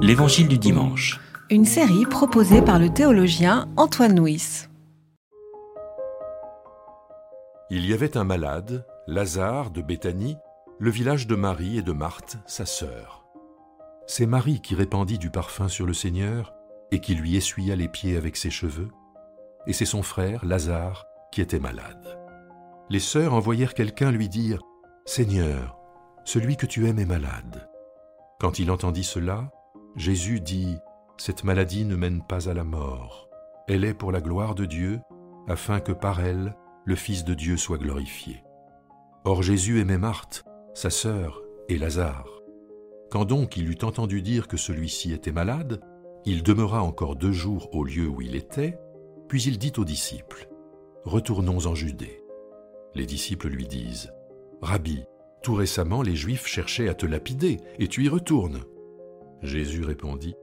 L'Évangile du dimanche. Une série proposée par le théologien Antoine Nuis. Il y avait un malade, Lazare de Béthanie, le village de Marie et de Marthe, sa sœur. C'est Marie qui répandit du parfum sur le Seigneur et qui lui essuya les pieds avec ses cheveux, et c'est son frère, Lazare, qui était malade. Les sœurs envoyèrent quelqu'un lui dire Seigneur, celui que tu aimes est malade. Quand il entendit cela, Jésus dit Cette maladie ne mène pas à la mort, elle est pour la gloire de Dieu, afin que par elle le Fils de Dieu soit glorifié. Or Jésus aimait Marthe, sa sœur, et Lazare. Quand donc il eut entendu dire que celui-ci était malade, il demeura encore deux jours au lieu où il était, puis il dit aux disciples, Retournons en Judée. Les disciples lui disent, Rabbi, tout récemment les Juifs cherchaient à te lapider, et tu y retournes. Jésus répondit,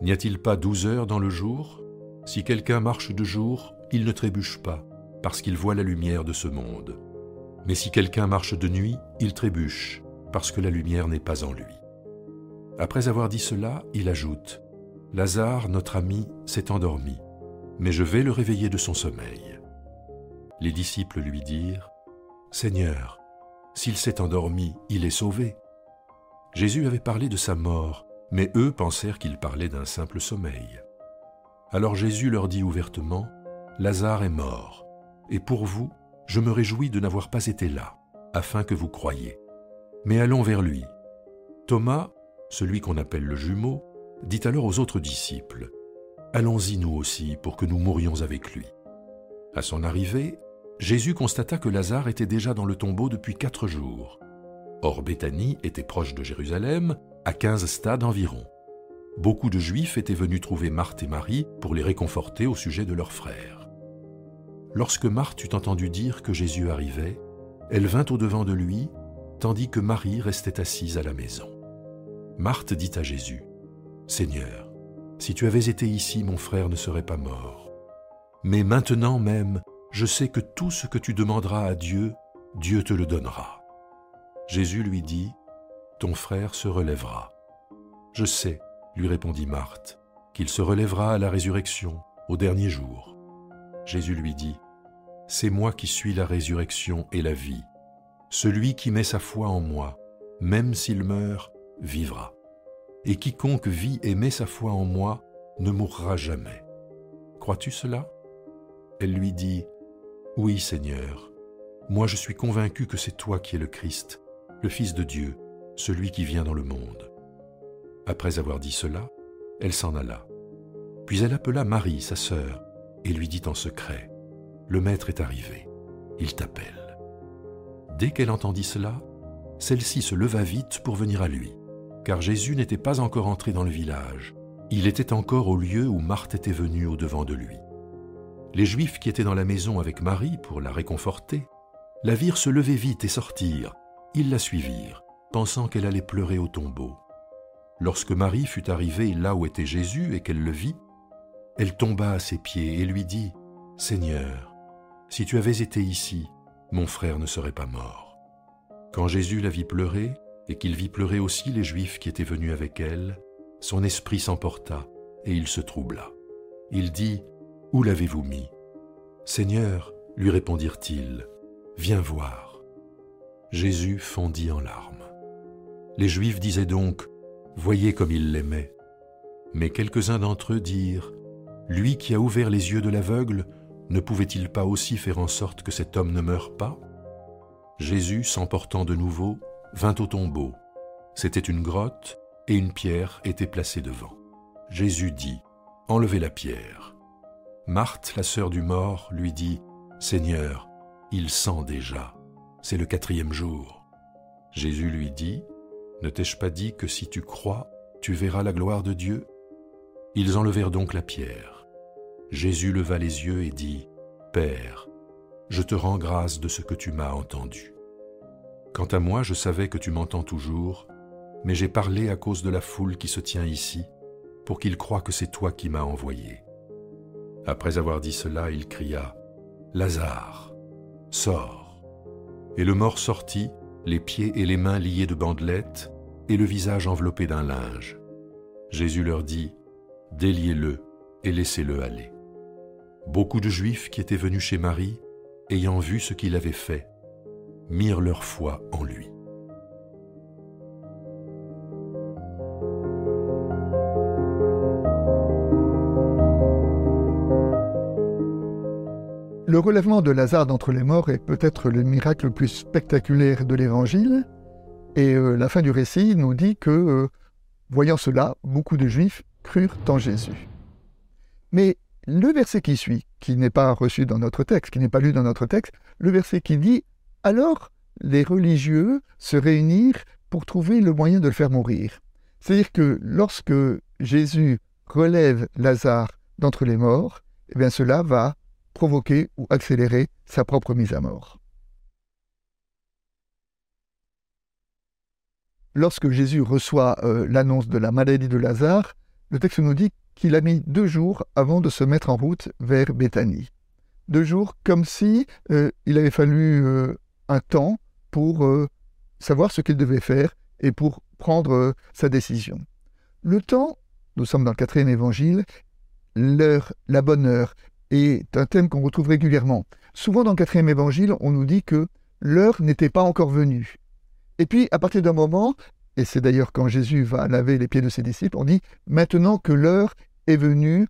N'y a-t-il pas douze heures dans le jour? Si quelqu'un marche de jour, il ne trébuche pas, parce qu'il voit la lumière de ce monde. Mais si quelqu'un marche de nuit, il trébuche, parce que la lumière n'est pas en lui. Après avoir dit cela, il ajoute, Lazare, notre ami, s'est endormi, mais je vais le réveiller de son sommeil. Les disciples lui dirent, Seigneur, s'il s'est endormi, il est sauvé. Jésus avait parlé de sa mort, mais eux pensèrent qu'il parlait d'un simple sommeil. Alors Jésus leur dit ouvertement, Lazare est mort, et pour vous, je me réjouis de n'avoir pas été là, afin que vous croyiez. Mais allons vers lui. Thomas, celui qu'on appelle le jumeau, dit alors aux autres disciples, Allons-y nous aussi pour que nous mourions avec lui. À son arrivée, Jésus constata que Lazare était déjà dans le tombeau depuis quatre jours. Or Béthanie était proche de Jérusalem, à quinze stades environ. Beaucoup de Juifs étaient venus trouver Marthe et Marie pour les réconforter au sujet de leur frère. Lorsque Marthe eut entendu dire que Jésus arrivait, elle vint au-devant de lui, tandis que Marie restait assise à la maison. Marthe dit à Jésus, Seigneur, si tu avais été ici, mon frère ne serait pas mort. Mais maintenant même, je sais que tout ce que tu demanderas à Dieu, Dieu te le donnera. Jésus lui dit, Ton frère se relèvera. Je sais, lui répondit Marthe, qu'il se relèvera à la résurrection, au dernier jour. Jésus lui dit, C'est moi qui suis la résurrection et la vie. Celui qui met sa foi en moi, même s'il meurt, vivra et quiconque vit et met sa foi en moi ne mourra jamais. Crois-tu cela? Elle lui dit, Oui Seigneur, moi je suis convaincu que c'est toi qui es le Christ, le Fils de Dieu, celui qui vient dans le monde. Après avoir dit cela, elle s'en alla. Puis elle appela Marie, sa sœur, et lui dit en secret, Le Maître est arrivé, il t'appelle. Dès qu'elle entendit cela, celle-ci se leva vite pour venir à lui car Jésus n'était pas encore entré dans le village. Il était encore au lieu où Marthe était venue au-devant de lui. Les Juifs qui étaient dans la maison avec Marie pour la réconforter, la virent se lever vite et sortir. Ils la suivirent, pensant qu'elle allait pleurer au tombeau. Lorsque Marie fut arrivée là où était Jésus et qu'elle le vit, elle tomba à ses pieds et lui dit, Seigneur, si tu avais été ici, mon frère ne serait pas mort. Quand Jésus la vit pleurer, et qu'il vit pleurer aussi les Juifs qui étaient venus avec elle, son esprit s'emporta et il se troubla. Il dit, Où l'avez-vous mis? Seigneur, lui répondirent-ils, viens voir. Jésus fondit en larmes. Les Juifs disaient donc, Voyez comme il l'aimait. Mais quelques-uns d'entre eux dirent, Lui qui a ouvert les yeux de l'aveugle, ne pouvait-il pas aussi faire en sorte que cet homme ne meure pas? Jésus, s'emportant de nouveau, vint au tombeau. C'était une grotte et une pierre était placée devant. Jésus dit, Enlevez la pierre. Marthe, la sœur du mort, lui dit, Seigneur, il sent déjà, c'est le quatrième jour. Jésus lui dit, Ne t'ai-je pas dit que si tu crois, tu verras la gloire de Dieu? Ils enlevèrent donc la pierre. Jésus leva les yeux et dit, Père, je te rends grâce de ce que tu m'as entendu. Quant à moi, je savais que tu m'entends toujours, mais j'ai parlé à cause de la foule qui se tient ici, pour qu'ils croient que c'est toi qui m'as envoyé. Après avoir dit cela, il cria, Lazare, sors. Et le mort sortit, les pieds et les mains liés de bandelettes, et le visage enveloppé d'un linge. Jésus leur dit, Déliez-le et laissez-le aller. Beaucoup de Juifs qui étaient venus chez Marie, ayant vu ce qu'il avait fait, mirent leur foi en lui. Le relèvement de Lazare d'entre les morts est peut-être le miracle le plus spectaculaire de l'Évangile, et euh, la fin du récit nous dit que, euh, voyant cela, beaucoup de Juifs crurent en Jésus. Mais le verset qui suit, qui n'est pas reçu dans notre texte, qui n'est pas lu dans notre texte, le verset qui dit Alors les religieux se réunirent pour trouver le moyen de le faire mourir. C'est-à-dire que lorsque Jésus relève Lazare d'entre les morts, eh bien cela va provoquer ou accélérer sa propre mise à mort. Lorsque Jésus reçoit euh, l'annonce de la maladie de Lazare, le texte nous dit qu'il a mis deux jours avant de se mettre en route vers Béthanie. Deux jours comme si euh, il avait fallu euh, un temps pour savoir ce qu'il devait faire et pour prendre sa décision. Le temps, nous sommes dans le quatrième évangile, l'heure, la bonne heure, est un thème qu'on retrouve régulièrement. Souvent dans le quatrième évangile, on nous dit que l'heure n'était pas encore venue. Et puis, à partir d'un moment, et c'est d'ailleurs quand Jésus va laver les pieds de ses disciples, on dit maintenant que l'heure est venue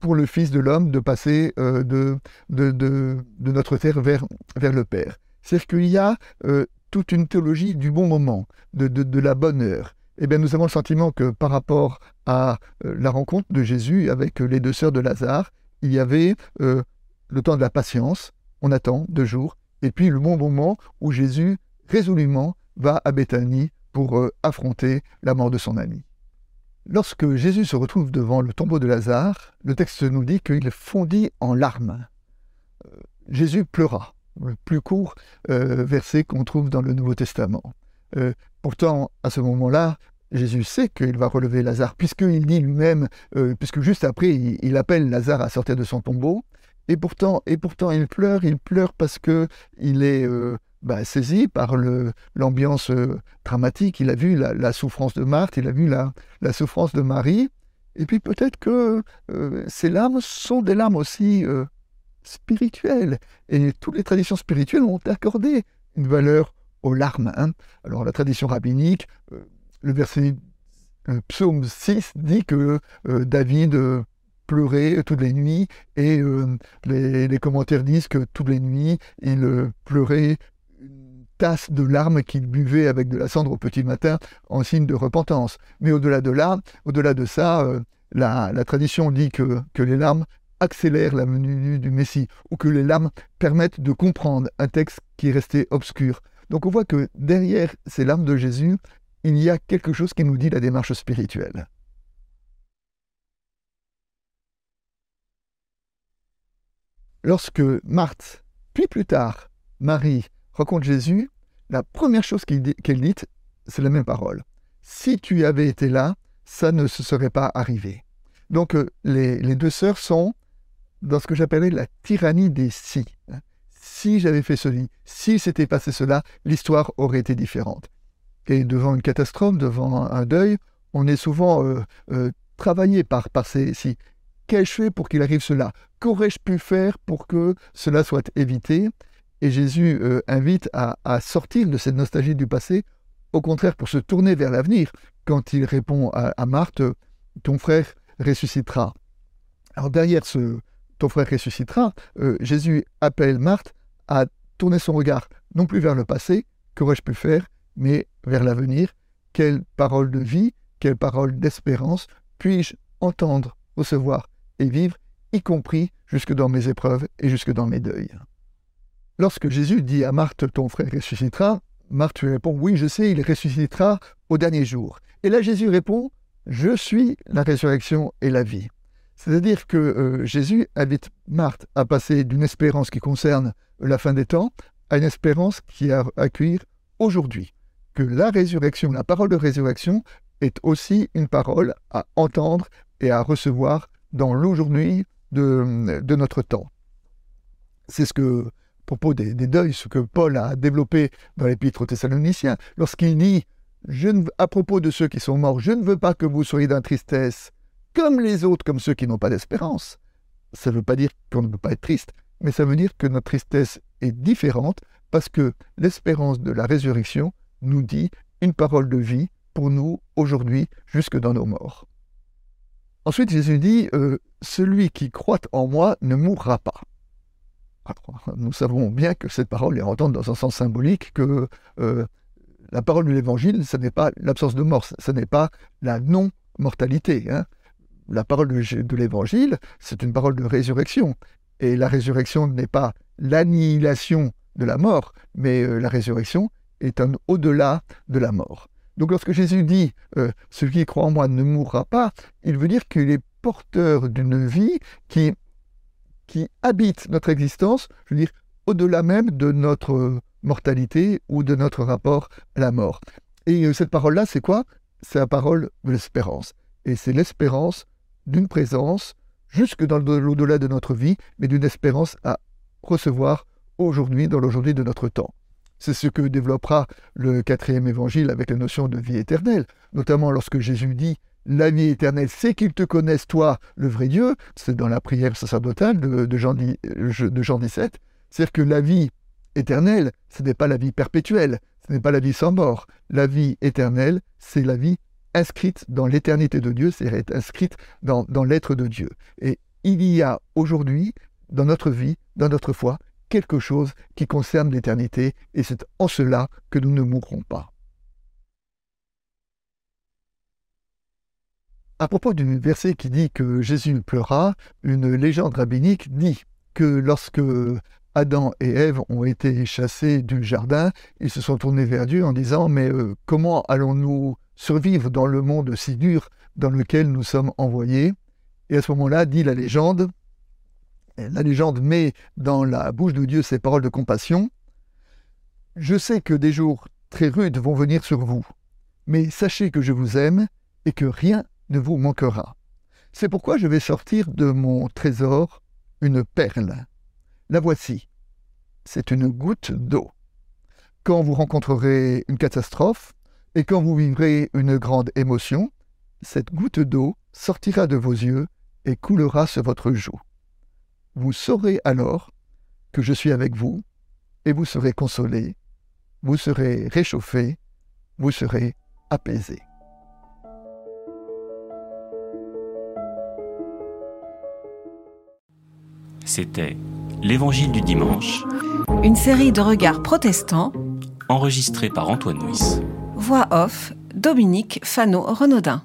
pour le Fils de l'homme de passer euh, de, de, notre terre vers, vers le Père. C'est-à-dire qu'il y a euh, toute une théologie du bon moment, de, de, la bonne heure. Eh bien, nous avons le sentiment que par rapport à euh, la rencontre de Jésus avec les deux sœurs de Lazare, il y avait le temps de la patience, on attend deux jours, et puis le bon moment où Jésus résolument va à Béthanie pour euh, affronter la mort de son ami. Lorsque Jésus se retrouve devant le tombeau de Lazare, le texte nous dit qu'il fondit en larmes. Euh, Jésus pleura, le plus court euh, verset qu'on trouve dans le Nouveau Testament. pourtant, à ce moment-là, Jésus sait qu'il va relever Lazare, puisqu'il dit lui-même, puisque juste après, il, appelle Lazare à sortir de son tombeau, et pourtant, et pourtant, il pleure, il pleure parce que il est bah, saisi par l'ambiance euh, dramatique. Il a vu la, souffrance de Marthe, il a vu la, souffrance de Marie. Et puis peut-être que euh, ces larmes sont des larmes aussi euh, spirituelles. Et toutes les traditions spirituelles ont accordé une valeur aux larmes. Hein. Alors la tradition rabbinique, le verset psaume 6 dit que David pleurait toutes les nuits et les, commentaires disent que toutes les nuits il pleurait tasse de larmes qu'il buvait avec de la cendre au petit matin en signe de repentance. Mais au-delà de là, au-delà de ça, euh, la, tradition dit que, que les larmes accélèrent la venue du Messie, ou que les larmes permettent de comprendre un texte qui est resté obscur. Donc on voit que derrière ces larmes de Jésus, il y a quelque chose qui nous dit la démarche spirituelle. Lorsque Marthe, puis plus tard Marie, rencontre Jésus, la première chose qu'elle dit, c'est la même parole. Si tu avais été là, ça ne se serait pas arrivé. Donc euh, les, deux sœurs sont dans ce que j'appelais la tyrannie des si. Hein. Si j'avais fait ceci, si s'était passé cela, l'histoire aurait été différente. Et devant une catastrophe, devant un, deuil, on est souvent euh, euh, travaillé par, par ces. Qu'ai-je fait pour qu'il arrive cela? Qu'aurais-je pu faire pour que cela soit évité? Et Jésus euh, invite à, sortir de cette nostalgie du passé, au contraire pour se tourner vers l'avenir, quand il répond à, Marthe, ton frère ressuscitera. Alors derrière ce ton frère ressuscitera, Jésus appelle Marthe à tourner son regard non plus vers le passé, qu'aurais-je pu faire, mais vers l'avenir. Quelle parole de vie, quelle parole d'espérance puis-je entendre, recevoir et vivre, y compris jusque dans mes épreuves et jusque dans mes deuils? Lorsque Jésus dit à Marthe, ton frère ressuscitera, Marthe lui répond, oui, je sais, il ressuscitera au dernier jour. Et là, Jésus répond, je suis la résurrection et la vie. C'est-à-dire que euh, Jésus invite Marthe à passer d'une espérance qui concerne la fin des temps à une espérance qui a à accueillir aujourd'hui. Que la résurrection, la parole de résurrection, est aussi une parole à entendre et à recevoir dans l'aujourd'hui de, de notre temps. C'est ce que propos des, deuils, ce que Paul a développé dans l'épître aux Thessaloniciens, lorsqu'il dit à propos de ceux qui sont morts, je ne veux pas que vous soyez dans tristesse comme les autres, comme ceux qui n'ont pas d'espérance. Ça ne veut pas dire qu'on ne peut pas être triste, mais ça veut dire que notre tristesse est différente parce que l'espérance de la résurrection nous dit une parole de vie pour nous aujourd'hui jusque dans nos morts. Ensuite, Jésus dit, euh, celui qui croit en moi ne mourra pas. nous savons bien que cette parole est entendre dans un sens symbolique, que euh, la parole de l'Évangile, ce n'est pas l'absence de mort, ce n'est pas la non-mortalité. Hein. La parole de l'Évangile, c'est une parole de résurrection. Et la résurrection n'est pas l'annihilation de la mort, mais euh, la résurrection est un au-delà de la mort. Donc lorsque Jésus dit euh, Celui qui croit en moi ne mourra pas, il veut dire qu'il est porteur d'une vie qui, qui habite notre existence, je veux dire, au-delà même de notre mortalité ou de notre rapport à la mort. Et euh, cette parole-là, c'est quoi? C'est la parole de l'espérance. Et c'est l'espérance d'une présence jusque dans l'au-delà de notre vie, mais d'une espérance à recevoir aujourd'hui, dans l'aujourd'hui de notre temps. C'est ce que développera le quatrième évangile avec la notion de vie éternelle, notamment lorsque Jésus dit La vie éternelle, c'est qu'il te connaisse, toi, le vrai Dieu. C'est dans la prière sacerdotale de, Jean, de Jean 17. C'est-à-dire que la vie éternelle, ce n'est pas la vie perpétuelle, ce n'est pas la vie sans mort. La vie éternelle, c'est la vie inscrite dans l'éternité de Dieu, c'est inscrite dans l'être de Dieu. Et il y a aujourd'hui, dans notre vie, dans notre foi, quelque chose qui concerne l'éternité, et c'est en cela que nous ne mourrons pas. À propos du verset qui dit que Jésus pleura, une légende rabbinique dit que lorsque Adam et Ève ont été chassés du jardin, ils se sont tournés vers Dieu en disant Mais euh, comment allons-nous survivre dans le monde si dur dans lequel nous sommes envoyés? Et à ce moment-là, dit la légende, la légende met dans la bouche de Dieu ces paroles de compassion Je sais que des jours très rudes vont venir sur vous, mais sachez que je vous aime et que rien ne vous manquera. C'est pourquoi je vais sortir de mon trésor une perle la voici. C'est une goutte d'eau. Quand vous rencontrerez une catastrophe et quand vous vivrez une grande émotion, cette goutte d'eau sortira de vos yeux et coulera sur votre joue. Vous saurez alors que je suis avec vous et vous serez consolé, vous serez réchauffé, vous serez apaisé. C'était L'Évangile du dimanche. Une série de regards protestants. Enregistrée par Antoine Nuis. Voix off, Dominique Fano-Renaudin.